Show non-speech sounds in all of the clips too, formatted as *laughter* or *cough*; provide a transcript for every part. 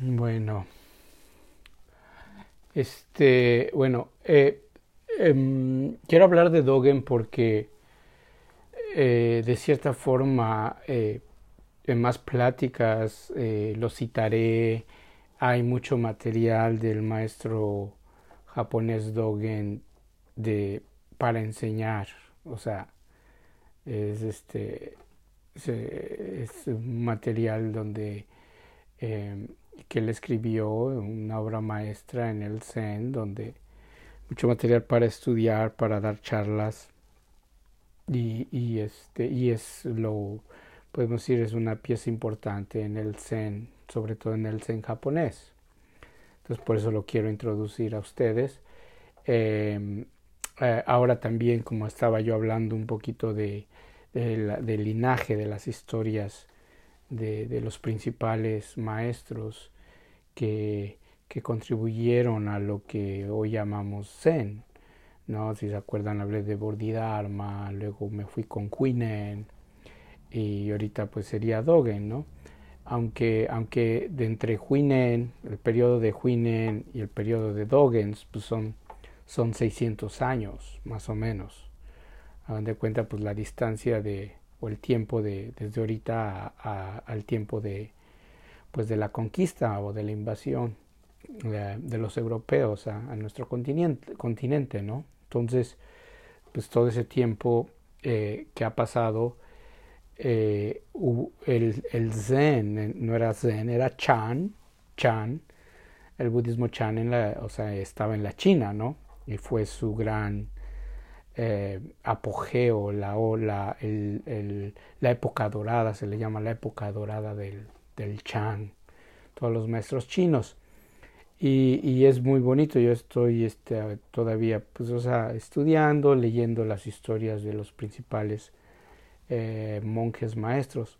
Bueno, este, bueno, eh, em, quiero hablar de Dogen porque eh, de cierta forma eh, en más pláticas lo citaré. Hay mucho material del maestro japonés Dogen de para enseñar, o sea, es este es un material donde em, que él escribió una obra maestra en el Zen donde mucho material para estudiar para dar charlas. Y, y este y es lo podemos decir es una pieza importante en el Zen sobre todo en el Zen japonés. Entonces por eso lo quiero introducir a ustedes. Em, eh, ahora también como estaba yo hablando un poquito de del linaje de las historias de, de los principales maestros que, que, contribuyeron a lo que hoy llamamos Zen. ¿no? Si se acuerdan, hablé de Bodhidharma, luego me fui con Huinen y ahorita pues sería Dogen, ¿no? Aunque, aunque de entre Huinen, el periodo de Huinen y el periodo de Dogen pues son, son 600 años, más o menos hagan de cuenta pues la distancia de o el tiempo de desde ahorita al tiempo de pues de la conquista o de la invasión de, los europeos a, nuestro continente, continente, ¿no? Entonces, pues todo ese tiempo eh, que ha pasado, eh, el, el, Zen, no era Zen, era Chan, Chan, el budismo Chan en la, o sea, estaba en la China, ¿no? Y fue su gran eh, apogeo, la, la, la época dorada, se le llama la época dorada del, del Chan, todos los maestros chinos. Y, y, es muy bonito, yo estoy este, todavía pues, o sea, estudiando, leyendo las historias de los principales eh, monjes maestros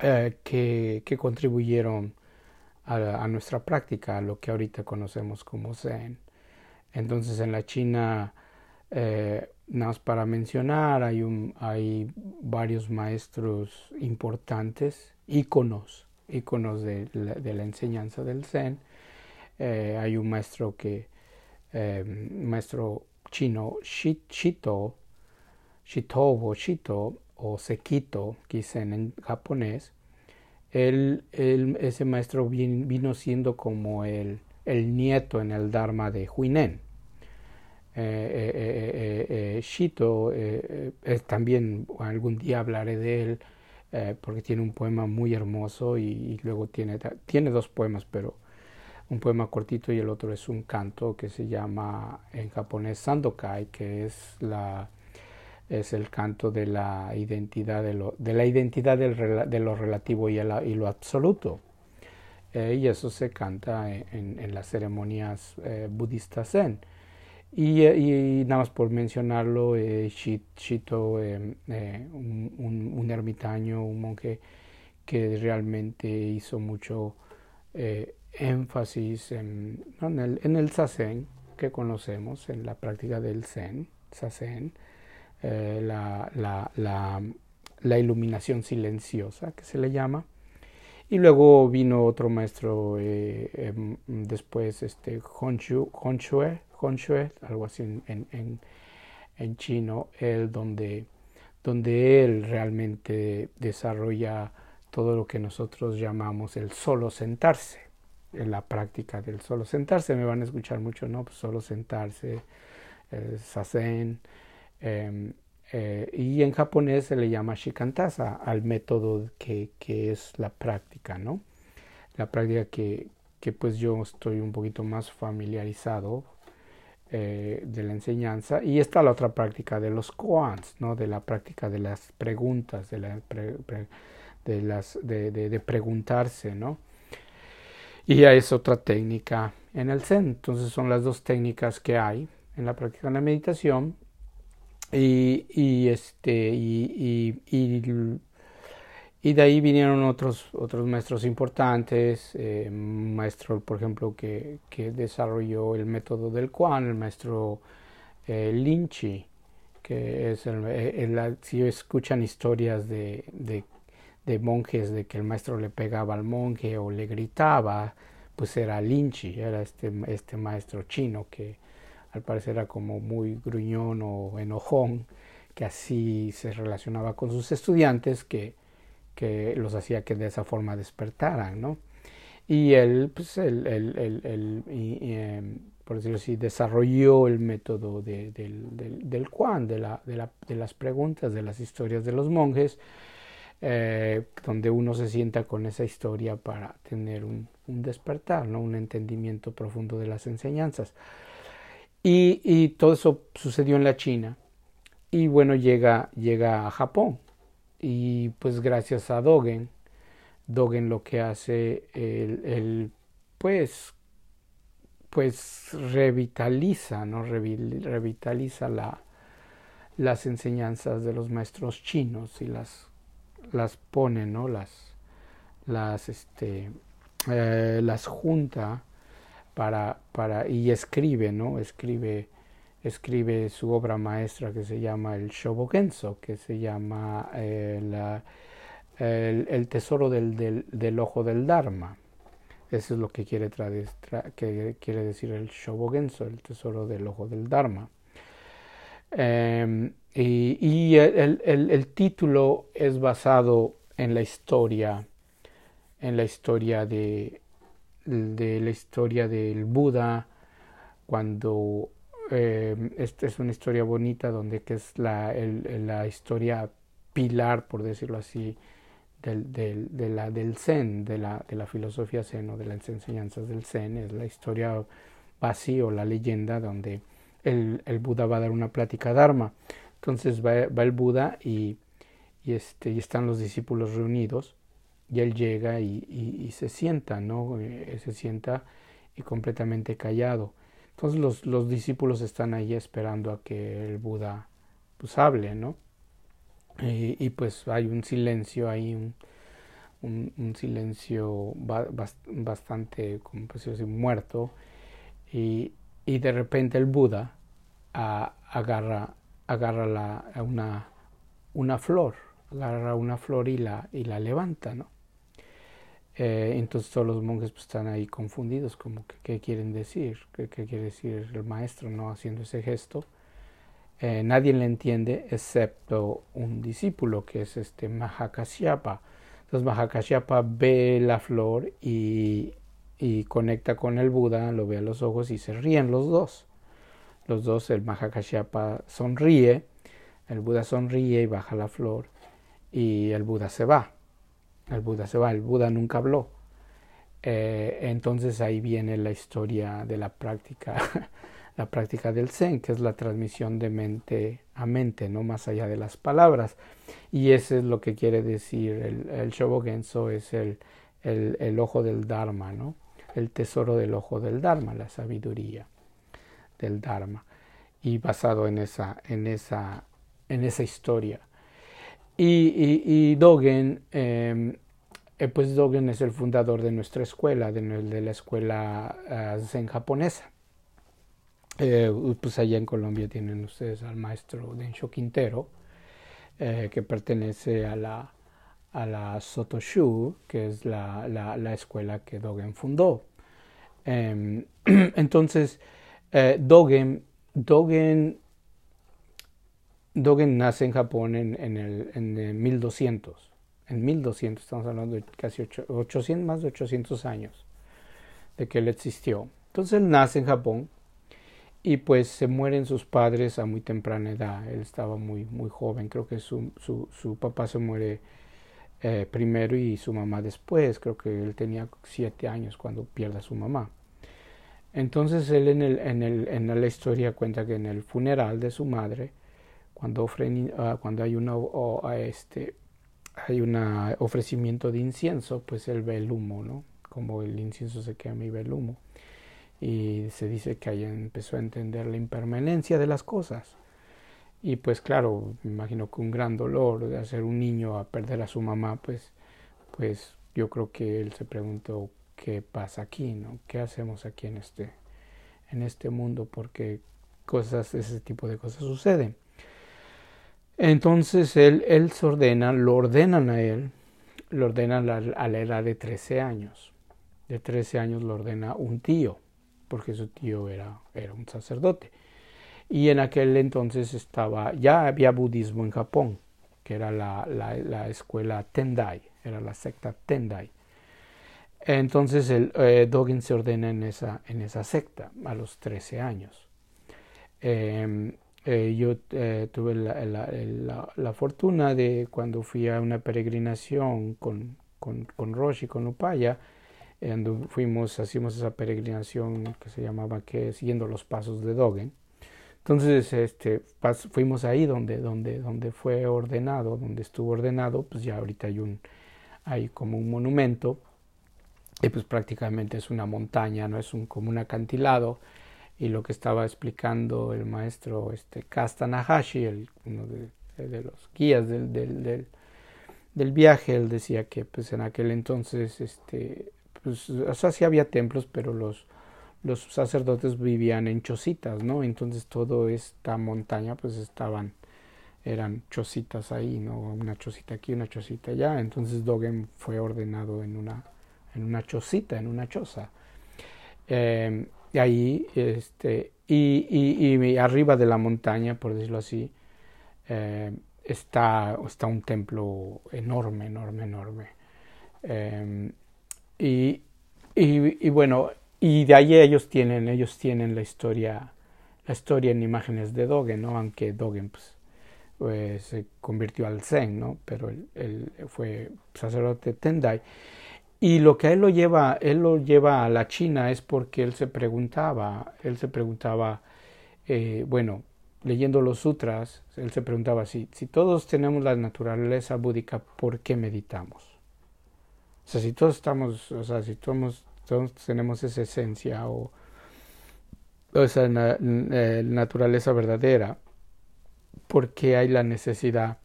eh, que, que, contribuyeron a, a, nuestra práctica, a lo que ahorita conocemos como Zen. Entonces en la China eh, nada más para mencionar, hay, varios maestros importantes, íconos, íconos de la, enseñanza del Zen. Eh, hay un maestro que, eh, maestro chino, Shito, Shitobo, Shito o Sekito, dicen en japonés, él, ese maestro vino siendo como el, el nieto en el Dharma de Huinen Shito, también algún día hablaré de él, porque tiene un poema muy hermoso y, luego tiene, tiene dos poemas, pero un poema cortito y el otro es un canto que se llama en japonés Sandokai, que es la es el canto de la identidad de lo, la identidad de lo relativo y, lo absoluto. y eso se canta en las ceremonias budistas zen. Y, nada más por mencionarlo, eh, Shito, eh, eh, un, ermitaño, un monje que realmente hizo mucho eh, énfasis en, el, en el Sazen que conocemos, en la práctica del Zen, la, la, la, iluminación silenciosa que se le llama. Y luego vino otro maestro em, después, este Honshu, Honshue, Honshui, algo así en, en, en chino, él donde, donde él realmente desarrolla todo lo que nosotros llamamos el solo sentarse, en la práctica del solo sentarse. Me van a escuchar mucho, ¿no? Pues solo sentarse, eh, sasen. Em, eh, y en japonés se le llama shikantasa al método que, que es la práctica, ¿no? La práctica que, que pues yo estoy un poquito más familiarizado eh, de la enseñanza y está la otra práctica de los koans, ¿no? de la práctica de las preguntas, de, la de, las, de, de, preguntarse, ¿no? Y ya es otra técnica en el Zen. Entonces son las dos técnicas que hay en la práctica de la meditación y, y este y, y y de ahí vinieron otros, otros maestros importantes, eh, maestro, por ejemplo, que, que, desarrolló el método del Quan, el maestro eh, Linchi, que es el, eh, si escuchan historias de, de, monjes de que el maestro le pegaba al monje o le gritaba, pues era Linchi, era este, este maestro chino que al parecer era como muy gruñón o enojón, que así se relacionaba con sus estudiantes, que, que los hacía que de esa forma despertaran, ¿no? Y él, pues, él, em, por decirlo así, desarrolló el método de, del, del, de, la, de las preguntas, de las historias de los monjes, eh, donde uno se sienta con esa historia para tener un, un, despertar, ¿no? un entendimiento profundo de las enseñanzas. Y, y, todo eso sucedió en la China. Y bueno, llega, llega a Japón. Y pues gracias a Dogen, Dogen lo que hace, el, pues, pues revitaliza, ¿no? Revitaliza la, las enseñanzas de los maestros chinos y las las pone, ¿no? Las, las, este, eh, las junta para, para, y escribe, ¿no? Escribe, escribe su obra maestra que se llama el Shobogenso, que se llama eh, la, el, tesoro del, del, del, ojo del Dharma. Eso es lo que quiere, que quiere decir el Shobogenso, el tesoro del ojo del Dharma. Em, y, el, el, título es basado en la historia, en la historia de, de la historia del Buda, cuando eh, esta es una historia bonita donde que es la, la historia pilar, por decirlo así, del, del, de del Zen, de la, de la filosofía Zen o de las enseñanzas del Zen, es la historia vacío, la leyenda donde el, el Buda va a dar una plática Dharma. Entonces va, el Buda y, y, este, y están los discípulos reunidos y él llega y, se sienta, ¿no? Eh, se sienta y completamente callado. Entonces los, los, discípulos están ahí esperando a que el Buda pues hable, ¿no? Y, pues hay un silencio ahí, un, un, silencio bastante, como decir, muerto. Y, y de repente el Buda agarra agarra la, una, una flor, agarra una flor y la, y la levanta, ¿no? Eh, entonces todos los monjes pues, están ahí confundidos, como que qué quieren decir, qué, quiere decir el maestro no haciendo ese gesto. Eh, nadie le entiende excepto un discípulo que es este Mahakasyapa. Entonces Mahakasyapa ve la flor y, y conecta con el Buda, lo ve a los ojos y se ríen los dos. Los dos, el Mahakashyapa sonríe, el Buda sonríe y baja la flor y el Buda se va. El Buda se va, el Buda nunca habló. Eh, entonces ahí viene la historia de la práctica, *laughs* la práctica del Zen, que es la transmisión de mente a mente, no más allá de las palabras. Y eso es lo que quiere decir el, el Shobogenso, es el, el, el ojo del Dharma, ¿no? el tesoro del ojo del Dharma, la sabiduría del Dharma y basado en esa, en esa, en esa historia. Y, y, Dogen, em, eh, pues Dogen es el fundador de nuestra escuela, de, la escuela uh, zen japonesa. Eh, pues allá en Colombia tienen ustedes al maestro Densho Quintero, eh, que pertenece a la, a la Sotoshu, que es la, la, la escuela que Dogen fundó. Em, *clears throat* entonces, Dogen, Dogen, Dogen nace en Japón en, en, el, en 1200. En 1200, estamos hablando de casi 800, más de 800 años de que él existió. Entonces él nace en Japón y pues se mueren sus padres a muy temprana edad. Él estaba muy, muy joven, creo que su, su, su papá se muere eh, primero y su mamá después. Creo que él tenía siete años cuando pierde a su mamá. Entonces él en, el, en, el, en la historia cuenta que en el funeral de su madre, cuando, uh, cuando hay una este hay un ofrecimiento de incienso, pues él ve el humo, ¿no? Como el incienso se quema y ve el humo. Y se dice que ahí empezó a entender la impermanencia de las cosas. Y pues claro, me imagino que un gran dolor de hacer un niño a perder a su mamá, pues, pues yo creo que él se preguntó qué pasa aquí, ¿no? ¿Qué hacemos aquí en este, en este mundo? Porque cosas, ese tipo de cosas suceden. Entonces él, él se ordena, lo ordenan a él, lo ordena a la edad de 13 años. De 13 años lo ordena un tío, porque su tío era, era un sacerdote. Y en aquel entonces estaba, ya había budismo en Japón, que era la, la, escuela Tendai, era la secta Tendai. Entonces el eh, Dogen se ordena en esa, en esa secta a los 13 años. Em, eh, yo eh, tuve la, fortuna de cuando fui a una peregrinación con, con, con Roshi, con Upaya, fuimos, hacíamos esa peregrinación que se llamaba que siguiendo los pasos de Dogen. Entonces, este, fuimos ahí donde, donde, donde fue ordenado, donde estuvo ordenado, pues ya ahorita hay un, hay como un monumento, y pues prácticamente es una montaña, no es un, como un acantilado, y lo que estaba explicando el maestro este, Kasta Nahashi, el, uno de, de los guías del, del, del, del, viaje, él decía que pues en aquel entonces, este, pues, o sea, sí había templos, pero los, los sacerdotes vivían en chocitas, ¿no? Entonces todo esta montaña pues estaban, eran chocitas ahí, ¿no? Una chocita aquí, una chocita allá. Entonces Dogen fue ordenado en una, en una chocita, en una choza. Eh, ahí, este, y, y, arriba de la montaña, por decirlo así, eh, está, está un templo enorme, enorme, enorme. Eh, y, y, y, bueno, y de ahí ellos tienen, ellos tienen la historia, la historia en imágenes de Dogen, ¿no? Aunque Dogen pues, pues, se convirtió al Zen, ¿no? Pero él, fue sacerdote Tendai. Y lo que él lo lleva, él lo lleva a la China es porque él se preguntaba, él se preguntaba, eh, bueno, leyendo los sutras, él se preguntaba si, si todos tenemos la naturaleza búdica, ¿por qué meditamos? O sea, si todos estamos, o sea, si todos tenemos esa esencia o, esa eh, naturaleza verdadera, porque hay la necesidad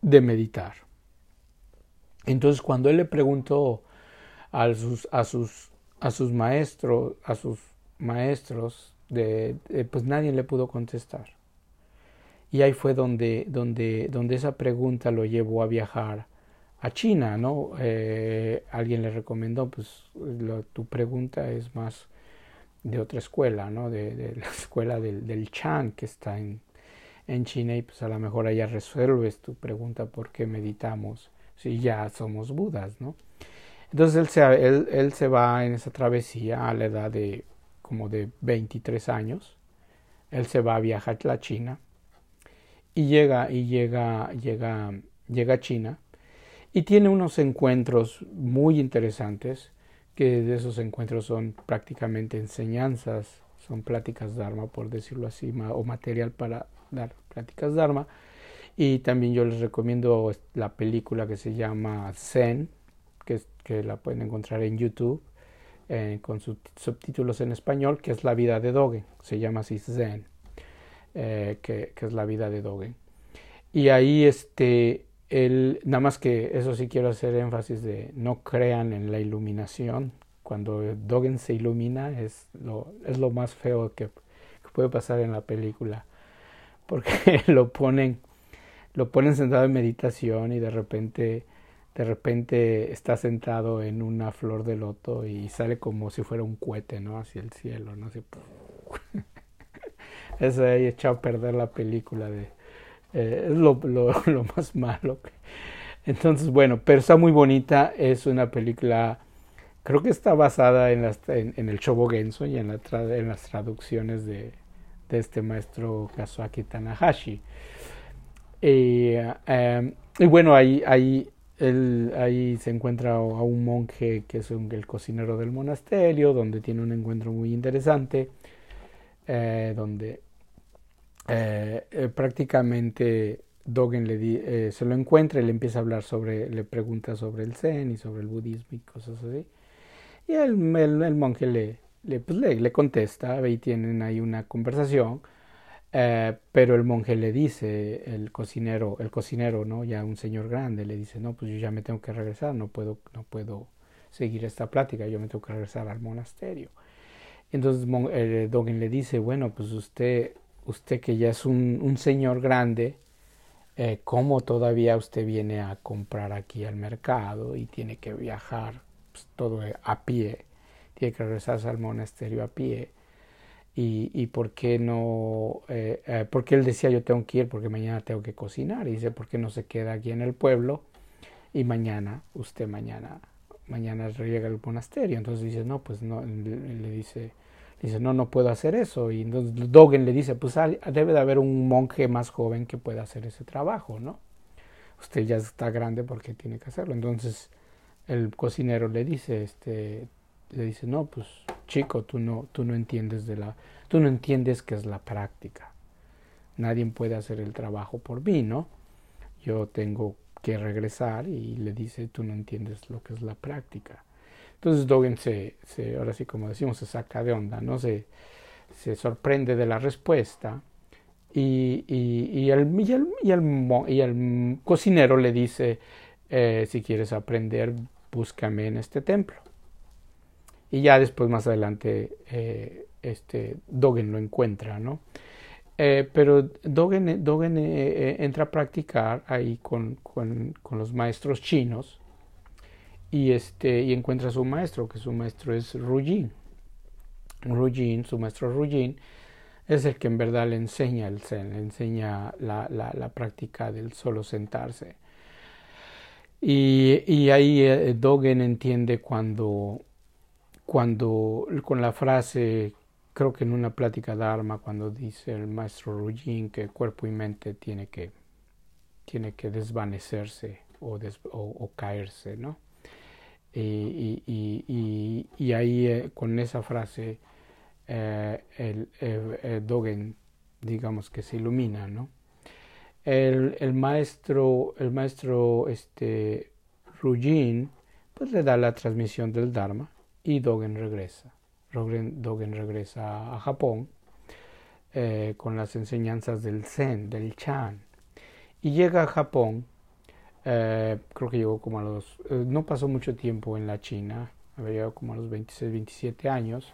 de meditar. Entonces, cuando él le preguntó a sus, a sus, a sus maestros, a sus maestros, de, pues nadie le pudo contestar. Y ahí fue donde, donde, donde esa pregunta lo llevó a viajar a China, ¿no? Eh, alguien le recomendó, pues tu pregunta es más de otra escuela, ¿no? De, la *laughs* escuela del, del, Chan que está en, en China y pues a lo mejor allá resuelves tu pregunta por qué meditamos si ya somos budas, ¿no? Entonces él se, él, él se va en esa travesía a la edad de como de 23 años. Él se va a viajar a la China y llega y llega llega llega a China y tiene unos encuentros muy interesantes, que de esos encuentros son prácticamente enseñanzas, son pláticas Dharma, por decirlo así, o material para dar pláticas Dharma. Y también yo les recomiendo la película que se llama Zen, que, que la pueden encontrar en YouTube, eh, con subtítulos en español, que es La vida de Dogen, se llama así Zen, eh, que, que, es la vida de Dogen. Y ahí este, el, nada más que eso sí quiero hacer énfasis de no crean en la iluminación. Cuando Dogen se ilumina es lo, es lo más feo que, puede pasar en la película. Porque *laughs* lo ponen, lo ponen sentado en meditación y de repente, de repente está sentado en una flor de loto y sale como si fuera un cohete, ¿no? Hacia el cielo, ¿no? Así, *laughs* eso ahí echado a perder la película de, eh, es lo, lo, *laughs* lo, más malo. Entonces, bueno, pero está muy bonita. Es una película, creo que está basada en, las, en, el Shobogenzo y en, la en las traducciones de, de, este maestro Kazuaki Tanahashi. Y, em, y bueno, ahí, ahí, él, ahí se encuentra a un monje que es el cocinero del monasterio, donde tiene un encuentro muy interesante, eh, donde eh, eh, prácticamente Dogen le eh, se lo encuentra y le empieza a hablar sobre, le pregunta sobre el Zen y sobre el budismo y cosas así. Y el, el, monje le, le, pues le, le, contesta y tienen ahí una conversación. Pero el monje le dice, el cocinero, el cocinero, ¿no? Ya un señor grande, le dice, no, pues yo ya me tengo que regresar, no puedo, no puedo seguir esta plática, yo me tengo que regresar al monasterio. Entonces Dogen le dice, bueno, pues usted usted que ya es un, un señor grande, eh, cómo todavía usted viene a comprar aquí al mercado y tiene que viajar pues, todo a pie, tiene que regresarse al monasterio a pie. Y, y por qué no, eh, eh, porque él decía yo tengo que ir porque mañana tengo que cocinar. Y dice, ¿por qué no se queda aquí en el pueblo? Y mañana, usted mañana, mañana llega al monasterio. Entonces dice, no, pues no, le dice, Dice, no, no puedo hacer eso. Y entonces Dogen le dice, pues debe de haber un monje más joven que pueda hacer ese trabajo, ¿no? Usted ya está grande porque tiene que hacerlo. Entonces el cocinero le dice, este, le dice, no, pues chico, tú no, tú no entiendes de la, tú no entiendes qué es la práctica. Nadie puede hacer el trabajo por mí, ¿no? Yo tengo que regresar y le dice, tú no entiendes lo que es la práctica. Entonces Dogen se, se, ahora sí como decimos, se saca de onda, ¿no? Se, se sorprende de la respuesta y, y, el, y, el, y, el, y el cocinero le dice, eh, si quieres aprender, búscame en este templo. Y ya después, más adelante, eh, este, Dogen lo encuentra, ¿no? Eh, pero Dogen, Dogen entra a practicar ahí con, con, con los maestros chinos y, este, y encuentra a su maestro, que su maestro es Rujin. Rujin, su maestro Rujin, es el que en verdad le enseña el Zen, le enseña la, la, la práctica del solo sentarse. Y, y ahí eh, Dogen entiende cuando, cuando con la frase, creo que en una plática Dharma, cuando dice el maestro Rujin que cuerpo y mente tiene que, tiene que desvanecerse o, caerse, ¿no? Y, ahí eh, con esa frase eh, el, el, Dogen digamos que se ilumina, ¿no? El, el maestro, el maestro este, Rujin pues le da la transmisión del Dharma y Dogen regresa. Dogen, regresa a Japón eh, con las enseñanzas del Zen, del Chan. Y llega a Japón eh, creo que llegó como a los... Eh, no pasó mucho tiempo en la China, había llegado como a los 26, 27 años.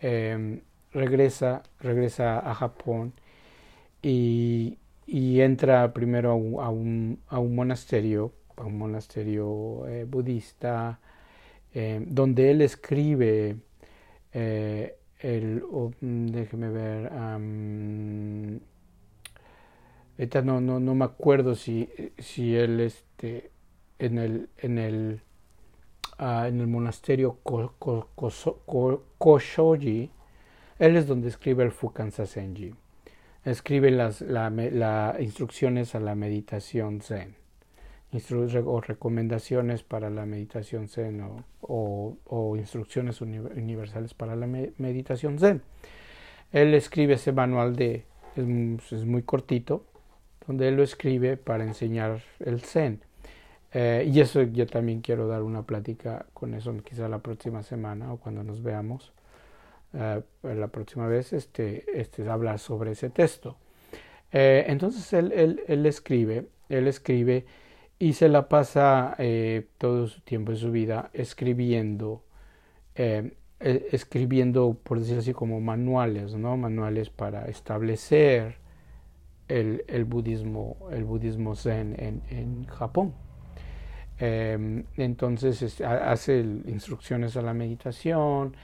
Em, regresa, regresa a Japón y, entra primero a un, a un, monasterio, a un monasterio budista, em, donde él escribe el... Oh, déjeme ver no, no, no me acuerdo si, si él este, en el, en el, uh, en el monasterio Koshoji, él es donde escribe el Fukan Sasenji. Escribe las la, la instrucciones a la meditación Zen. O recomendaciones para la meditación Zen o, o, instrucciones universales para la meditación Zen. Él escribe ese manual de, es, es muy cortito, donde él lo escribe para enseñar el Zen. Eh, y eso yo también quiero dar una plática con eso quizá la próxima semana o cuando nos veamos eh, la próxima vez, este, este, hablar sobre ese texto. Eh, entonces él, él, él, escribe, él escribe y se la pasa todo su tiempo de su vida escribiendo, escribiendo, por decirlo así, como manuales, ¿no? Manuales para establecer el, el, budismo, el budismo zen en, en Japón. Eh, entonces hace instrucciones a la meditación,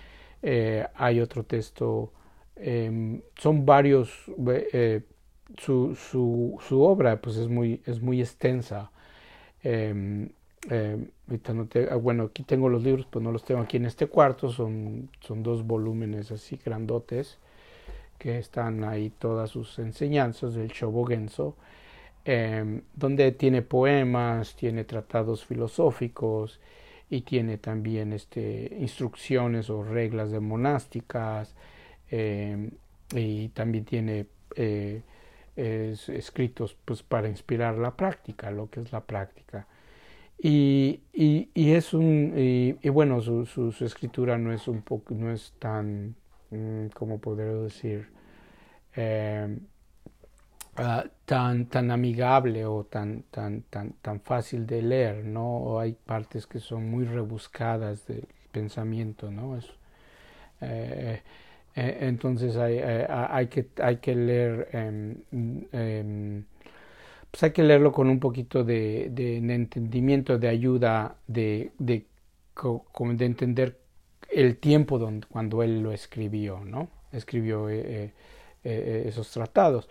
eh, hay otro texto, eh, son varios, eh, su, su, su, obra pues es muy, es muy extensa. Em, em, ah, bueno, aquí tengo los libros, pues no los tengo aquí en este cuarto, son, son dos volúmenes así grandotes que están ahí todas sus enseñanzas del Shobogenzo, eh, donde tiene poemas, tiene tratados filosóficos y tiene también este, instrucciones o reglas de monásticas em, y también tiene eh, escritos pues, para inspirar la práctica, lo que es la práctica. Y, y, es un y, bueno su, escritura no es un poco no es tan Mm, como poder decir, eh, uh, tan, tan amigable o tan, tan, tan, tan fácil de leer, ¿no? Hay partes que son muy rebuscadas del pensamiento, ¿no? Es, eh, eh, entonces hay, hay, que, hay que leer eh, pues hay que leerlo con un poquito de, de, entendimiento, de ayuda, de, de, de, entender el tiempo donde, cuando él lo escribió, ¿no? Escribió eh, eh, esos tratados.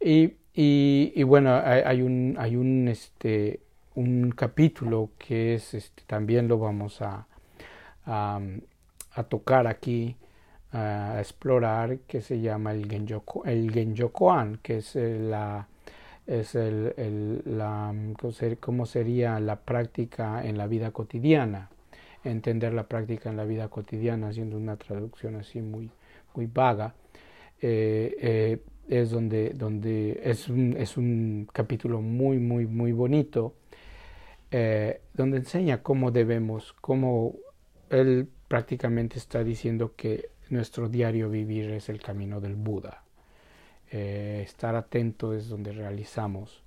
Y, y, y bueno, hay, hay, un, hay un, este, un capítulo que es, este, también lo vamos a, a tocar aquí, a explorar, que se llama el, Genjoko, el Genjokoan, que es la es el, la, cómo sería la práctica en la vida cotidiana, entender la práctica en la vida cotidiana, haciendo una traducción así muy, muy vaga, eh, eh, es donde, donde es, un, es un capítulo muy, muy, muy bonito, eh, donde enseña cómo debemos, cómo él prácticamente está diciendo que nuestro diario vivir es el camino del Buda. Eh, estar atento es donde realizamos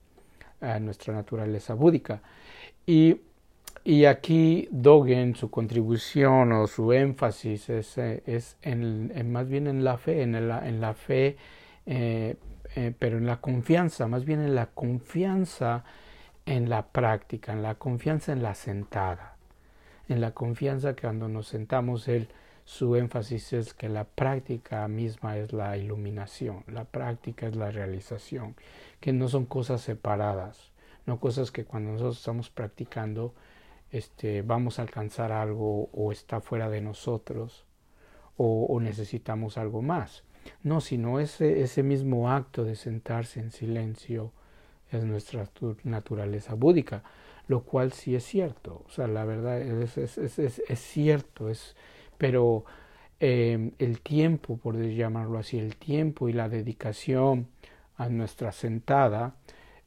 eh, nuestra naturaleza búdica. Y, y, aquí Dogen, su contribución o su énfasis es, eh, es en, más bien en la fe, en la, en la fe, pero en la confianza, más bien en la confianza en la práctica, en la confianza en la sentada, en la confianza que cuando nos sentamos Él su énfasis es que la práctica misma es la iluminación, la práctica es la realización, que no son cosas separadas, no cosas que cuando nosotros estamos practicando este, vamos a alcanzar algo o está fuera de nosotros o, necesitamos algo más. No, sino ese, ese mismo acto de sentarse en silencio es nuestra naturaleza búdica, lo cual sí es cierto. O sea, la verdad es, es, es, es cierto, es, pero eh, el tiempo, por llamarlo así, el tiempo y la dedicación a nuestra sentada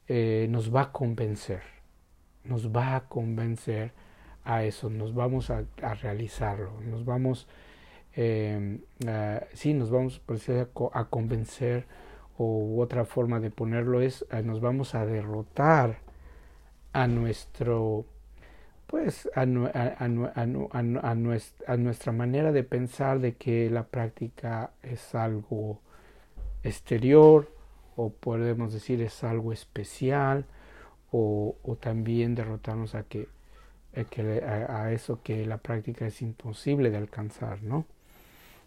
eh, nos va a convencer, nos va a convencer a eso, nos vamos a, realizarlo, nos vamos, eh, sí, nos vamos a, a convencer o otra forma de ponerlo es, nos vamos a derrotar a nuestro pues a, nuestra, manera de pensar de que la práctica es algo exterior o podemos decir es algo especial o, también derrotarnos a que, a, eso que la práctica es imposible de alcanzar, ¿no?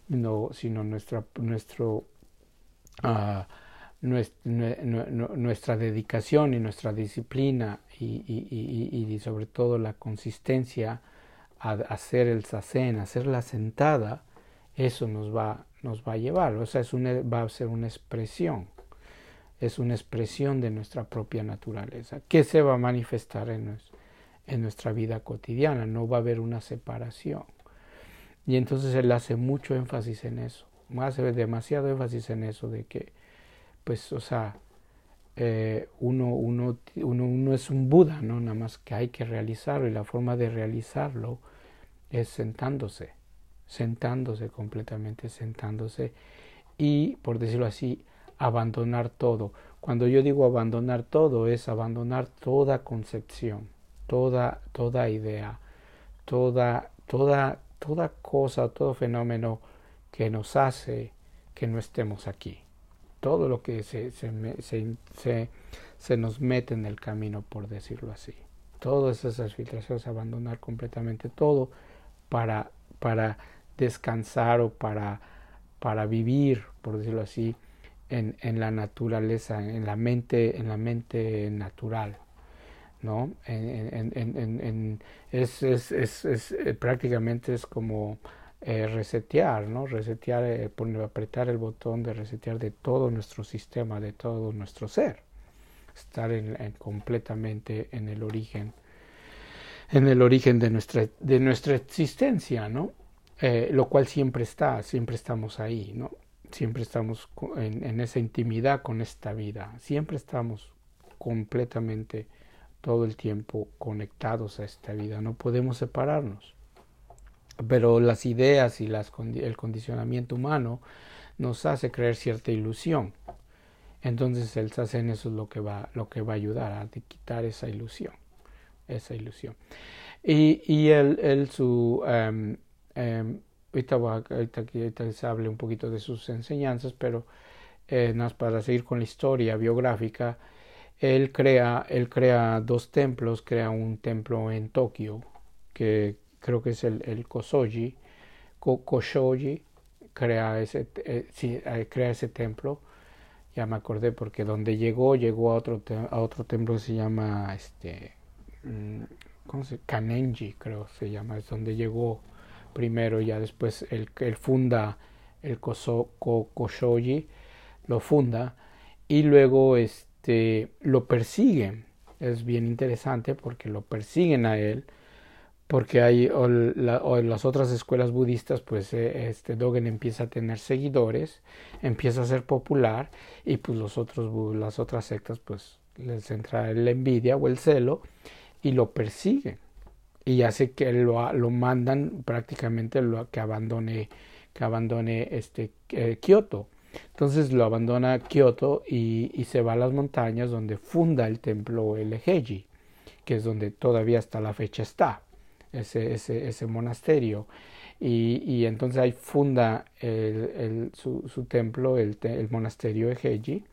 no sino nuestra, nuestro, uh, nuestra, dedicación y nuestra disciplina y, sobre todo la consistencia a hacer el sasen, hacer la sentada, eso nos va, nos va a llevar, o sea, es una, va a ser una expresión, es una expresión de nuestra propia naturaleza, que se va a manifestar en, en nuestra vida cotidiana, no va a haber una separación. Y entonces él hace mucho énfasis en eso, hace demasiado énfasis en eso de que pues, o sea, eh, uno, uno, uno, uno, es un Buda, ¿no? Nada más que hay que realizarlo y la forma de realizarlo es sentándose, sentándose completamente, sentándose y, por decirlo así, abandonar todo. Cuando yo digo abandonar todo, es abandonar toda concepción, toda, toda idea, toda, toda, toda cosa, todo fenómeno que nos hace que no estemos aquí todo lo que se, se, se, nos mete en el camino, por decirlo así. Todas esas filtraciones, abandonar completamente todo para, para descansar o para, para vivir, por decirlo así, en, en, la naturaleza, en la mente, en la mente natural. ¿no? En, en, es, es, es, es, eh, prácticamente es como eh, resetear, ¿no? Resetear, eh, poner, apretar el botón de resetear de todo nuestro sistema, de todo nuestro ser. Estar en, completamente en el origen, en el origen de nuestra, de nuestra existencia, ¿no? Eh, lo cual siempre está, siempre estamos ahí, ¿no? Siempre estamos en, en esa intimidad con esta vida, siempre estamos completamente todo el tiempo conectados a esta vida, no podemos separarnos pero las ideas y las, el condicionamiento humano nos hace creer cierta ilusión. Entonces el sasen eso es lo que va, lo que va a ayudar a quitar esa ilusión, esa ilusión. Y, y él, él su, um, um, ahorita, ahorita, ahorita, se hable un poquito de sus enseñanzas, pero eh, para seguir con la historia biográfica, él crea, él crea dos templos, crea un templo en Tokio, que creo que es el, el Kosoji, Koshoji, crea ese, eh, eh, crea ese templo. Ya me acordé porque donde llegó, llegó a otro, a otro templo que se llama, este, mm, ¿cómo se Kanenji, creo se llama, es donde llegó primero, ya después él, funda el Koso, Koshoji, lo funda y luego este, lo persiguen. Es bien interesante porque lo persiguen a él porque hay o, las otras escuelas budistas, pues eh, este Dogen empieza a tener seguidores, empieza a ser popular y pues los otros las otras sectas pues les entra la envidia o el celo y lo persiguen y hace que lo, lo mandan prácticamente lo, que abandone que abandone este eh, Kioto. Entonces lo abandona Kioto y, se va a las montañas donde funda el templo el Eheji, que es donde todavía hasta la fecha está ese, ese, ese monasterio. Y, y, entonces ahí funda el, el, su, su, templo, el, el monasterio Eheji,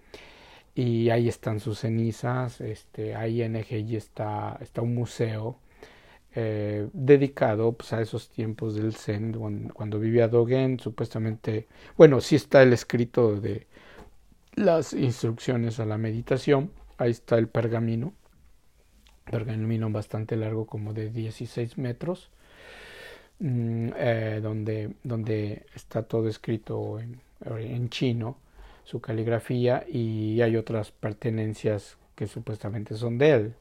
y ahí están sus cenizas, este, ahí en Eheji está, está un museo eh, dedicado pues, a esos tiempos del Zen, cuando, cuando, vivía Dogen, supuestamente, bueno, sí está el escrito de las instrucciones a la meditación, ahí está el pergamino, pergamino bastante largo, como de 16 metros, mm, eh, donde, donde está todo escrito en, en, chino, su caligrafía, y hay otras pertenencias que supuestamente son de él.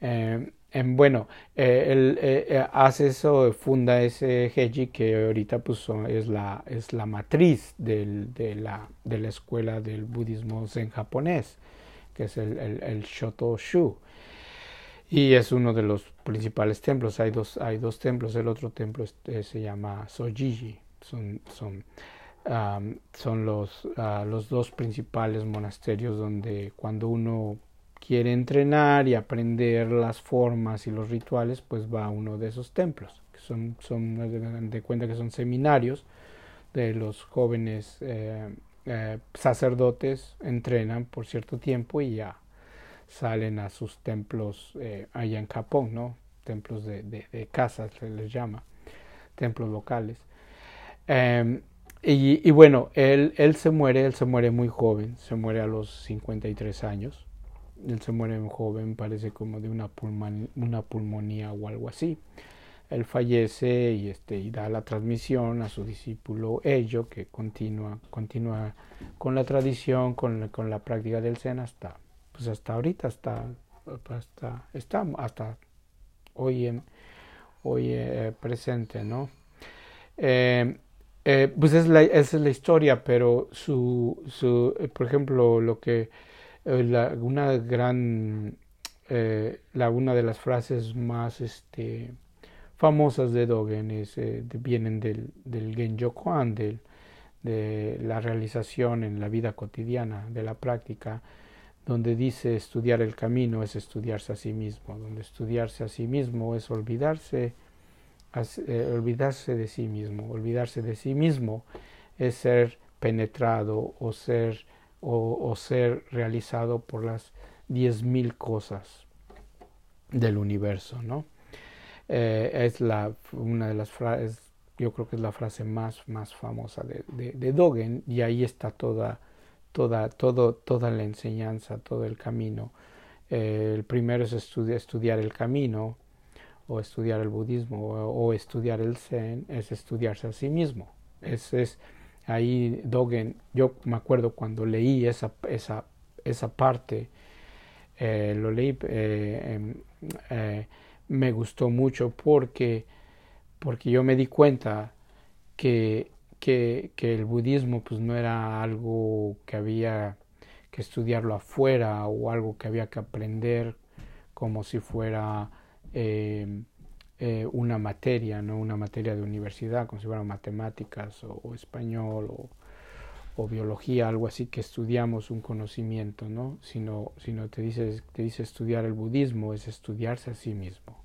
Eh, bueno, eh, él hace eso, funda ese Heiji que ahorita pues es la, es la matriz del, de, la, de la escuela del budismo zen japonés, que es el, el, el Shoto Shu y es uno de los principales templos. Hay dos, hay dos templos. El otro templo se llama Sojiji. Son, son, son los, uh, los dos principales monasterios donde cuando uno quiere entrenar y aprender las formas y los rituales, pues va a uno de esos templos, que son, son de cuenta que son seminarios de los jóvenes eh, eh, sacerdotes, entrenan por cierto tiempo y ya salen a sus templos eh, allá en Japón, ¿no? Templos de, de, casas se les llama, templos locales. Em, y, bueno, él, él se muere, él se muere muy joven, se muere a los 53 años. Él se muere muy joven, parece como de una, una pulmonía o algo así. Él fallece y, este, y da la transmisión a su discípulo Ello, que continúa, continúa con la tradición, con, con la práctica del Zen hasta pues hasta ahorita, hasta, hasta, está hasta hoy, en, hoy eh, presente, ¿no? Eh, eh, pues es la, es la historia, pero su, su por ejemplo, lo que una gran, la, una de las frases más este, famosas de Dogen es, vienen del, del Genjo Kwan, del, de la realización en la vida cotidiana, de la práctica, donde dice estudiar el camino es estudiarse a sí mismo, donde estudiarse a sí mismo es olvidarse, eh, olvidarse de sí mismo, olvidarse de sí mismo es ser penetrado o ser, o, ser realizado por las diez mil cosas del universo, ¿no? Eh, es la, una de las frases, yo creo que es la frase más, más famosa de, de, de Dogen y ahí está toda toda, todo, toda la enseñanza, todo el camino. Eh, el primero es estudiar el camino, o estudiar el budismo, o, estudiar el zen, es estudiarse a sí mismo. Es, es ahí Dogen, yo me acuerdo cuando leí esa, esa, esa parte, eh, lo leí, eh, em, me gustó mucho porque, porque yo me di cuenta que que, que, el budismo pues no era algo que había que estudiarlo afuera o algo que había que aprender como si fuera eh, eh, una materia, no una materia de universidad, como si fuera matemáticas o, español o, o, biología, algo así que estudiamos un conocimiento, ¿no? Sino, sino te dice, te dice estudiar el budismo es estudiarse a sí mismo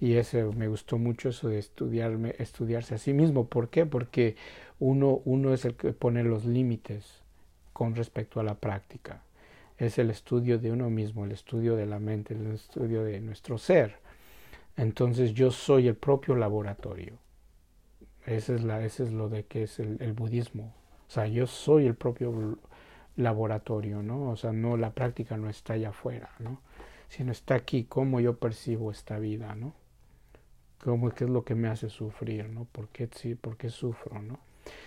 y eso me gustó mucho eso de estudiarme, estudiarse a sí mismo. ¿Por qué? Porque uno, uno es el que pone los límites con respecto a la práctica. es el estudio de uno mismo, el estudio de la mente, el estudio de nuestro ser. Entonces yo soy el propio laboratorio. Ese es, la, ese es lo de que es el, el, budismo. O sea, yo soy el propio laboratorio, ¿no? O sea, no, la práctica no está allá afuera, ¿no? Sino está aquí, cómo yo percibo esta vida, ¿no? Cómo, qué es lo que me hace sufrir, ¿no? ¿Por qué, sí, por qué sufro, ¿no?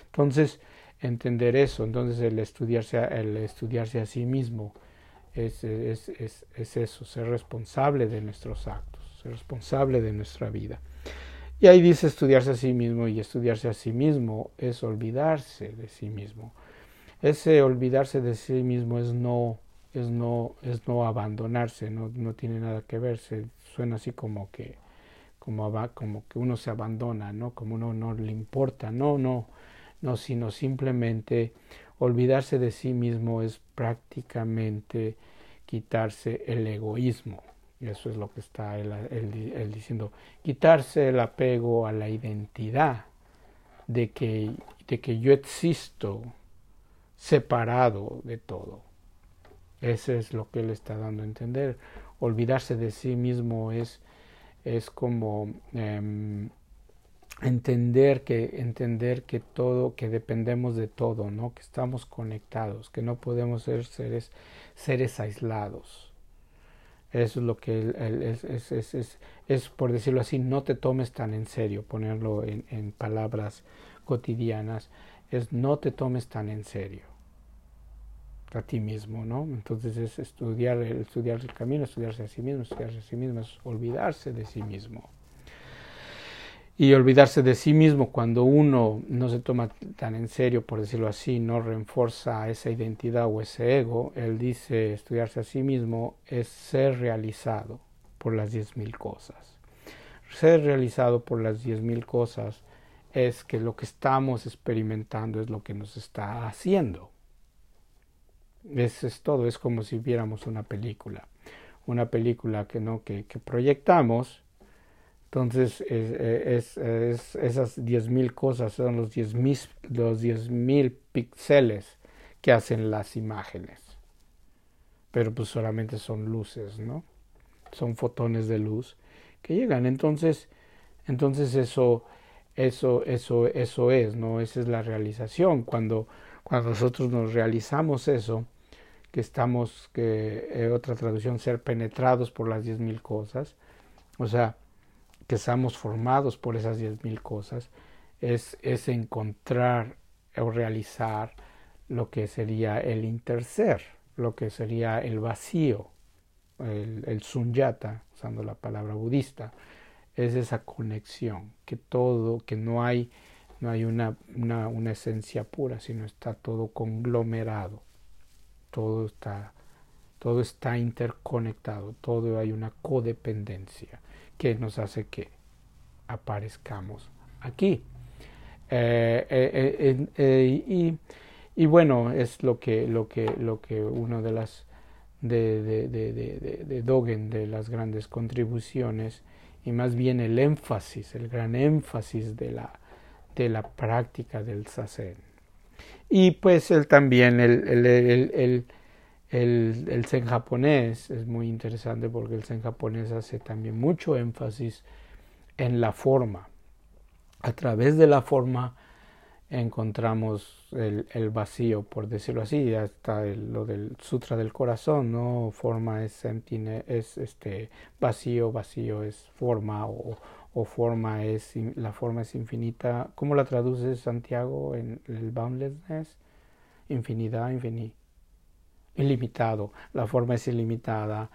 Entonces, entender eso, entonces el estudiarse, el estudiarse a sí mismo es, es, es, es eso, ser responsable de nuestros actos, ser responsable de nuestra vida. Y ahí dice estudiarse a sí mismo y estudiarse a sí mismo es olvidarse de sí mismo. Ese olvidarse de sí mismo es no es no es no abandonarse, no, no tiene nada que ver, se suena así como que como, como que uno se abandona, ¿no? Como uno no le importa, no, no, no, sino simplemente olvidarse de sí mismo es prácticamente quitarse el egoísmo. Y eso es lo que está él, diciendo, quitarse el apego a la identidad de que, de que yo existo separado de todo. Eso es lo que él está dando a entender. Olvidarse de sí mismo es, es como eh, entender que entender que todo que dependemos de todo no que estamos conectados que no podemos ser seres seres aislados. Eso es lo que es, es, es, es, es por decirlo así no te tomes tan en serio ponerlo en, en palabras cotidianas. Es no te tomes tan en serio a ti mismo, ¿no? Entonces es estudiar, estudiar el camino, estudiarse a sí mismo, estudiarse a sí mismo, es olvidarse de sí mismo y olvidarse de sí mismo cuando uno no se toma tan en serio, por decirlo así, no reforza esa identidad o ese ego, él dice estudiarse a sí mismo es ser realizado por las diez mil cosas. Ser realizado por las diez mil cosas es que lo que estamos experimentando es lo que nos está haciendo. Eso es todo, es como si viéramos una película. Una película que no, que, proyectamos entonces, es, es, esas 10.000 cosas son los 10.000 los diez mil píxeles que hacen las imágenes. Pero pues solamente son luces, ¿no? Son fotones de luz que llegan. Entonces, entonces eso, eso, eso, eso es, ¿no? Esa es la realización. Cuando, cuando nosotros nos realizamos eso, que estamos, que eh, otra traducción, ser penetrados por las 10.000 cosas, o sea, que seamos formados por esas diez mil cosas, es, es encontrar o realizar lo que sería el interser, lo que sería el vacío, el, el sunyata, usando la palabra budista, es esa conexión, que todo, que no hay, no hay una, una, una esencia pura, sino está todo conglomerado, todo está, todo está interconectado, todo hay una codependencia que nos hace que aparezcamos aquí. Eh, eh, eh, y, y, bueno, es lo que, lo que, lo que uno de las de, de, de, de, Dogen, de las grandes contribuciones, y más bien el énfasis, el gran énfasis de la, de la práctica del sasen. Y pues él también, el, el, el, el, zen japonés es muy interesante porque el zen japonés hace también mucho énfasis en la forma. A través de la forma encontramos el, el vacío, por decirlo así, hasta lo del sutra del corazón, ¿no? Forma es, es este vacío, vacío es forma o, o forma es la forma es infinita. ¿Cómo la traduce Santiago en el boundlessness? Infinidad, infinito ilimitado, la forma es ilimitada,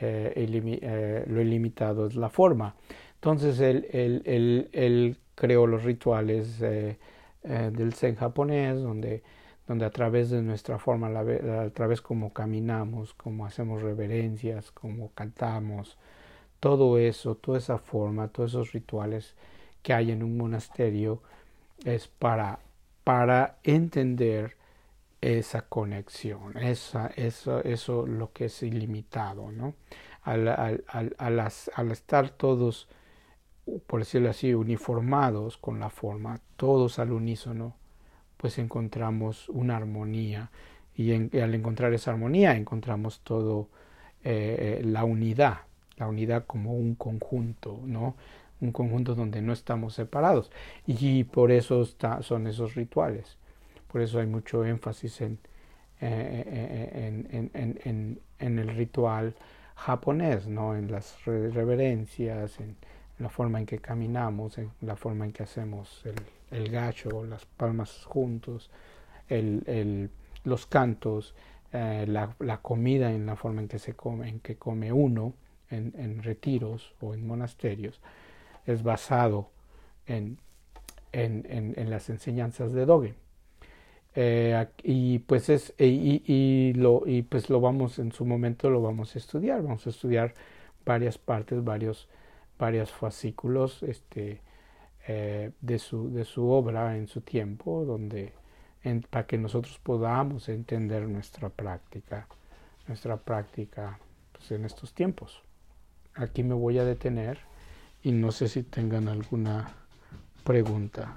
eh, eh, lo ilimitado es la forma. Entonces él, él, creó los rituales eh, del Zen japonés, donde, donde a través de nuestra forma, a través como caminamos, como hacemos reverencias, como cantamos, todo eso, toda esa forma, todos esos rituales que hay en un monasterio es para, para entender esa conexión, esa, eso, eso lo que es ilimitado, ¿no? Al, al, al, al, estar todos, por decirlo así, uniformados con la forma, todos al unísono, pues encontramos una armonía y, al encontrar esa armonía encontramos todo eh, la unidad, la unidad como un conjunto, ¿no? Un conjunto donde no estamos separados. Y por eso son esos rituales. Por eso hay mucho énfasis en, en, en, en, el ritual japonés, ¿no? En las reverencias, en, la forma en que caminamos, en la forma en que hacemos el, el gacho, las palmas juntos, el, el, los cantos, eh, la, la, comida en la forma en que se come, en que come uno en, retiros o en monasterios, es basado en, en, en las enseñanzas de Dogen. Eh, y pues es y, y, lo y pues lo vamos en su momento lo vamos a estudiar vamos a estudiar varias partes varios varios fascículos este eh, de su de su obra en su tiempo donde para que nosotros podamos entender nuestra práctica, nuestra práctica pues, en estos tiempos. Aquí me voy a detener y no sé si tengan alguna pregunta.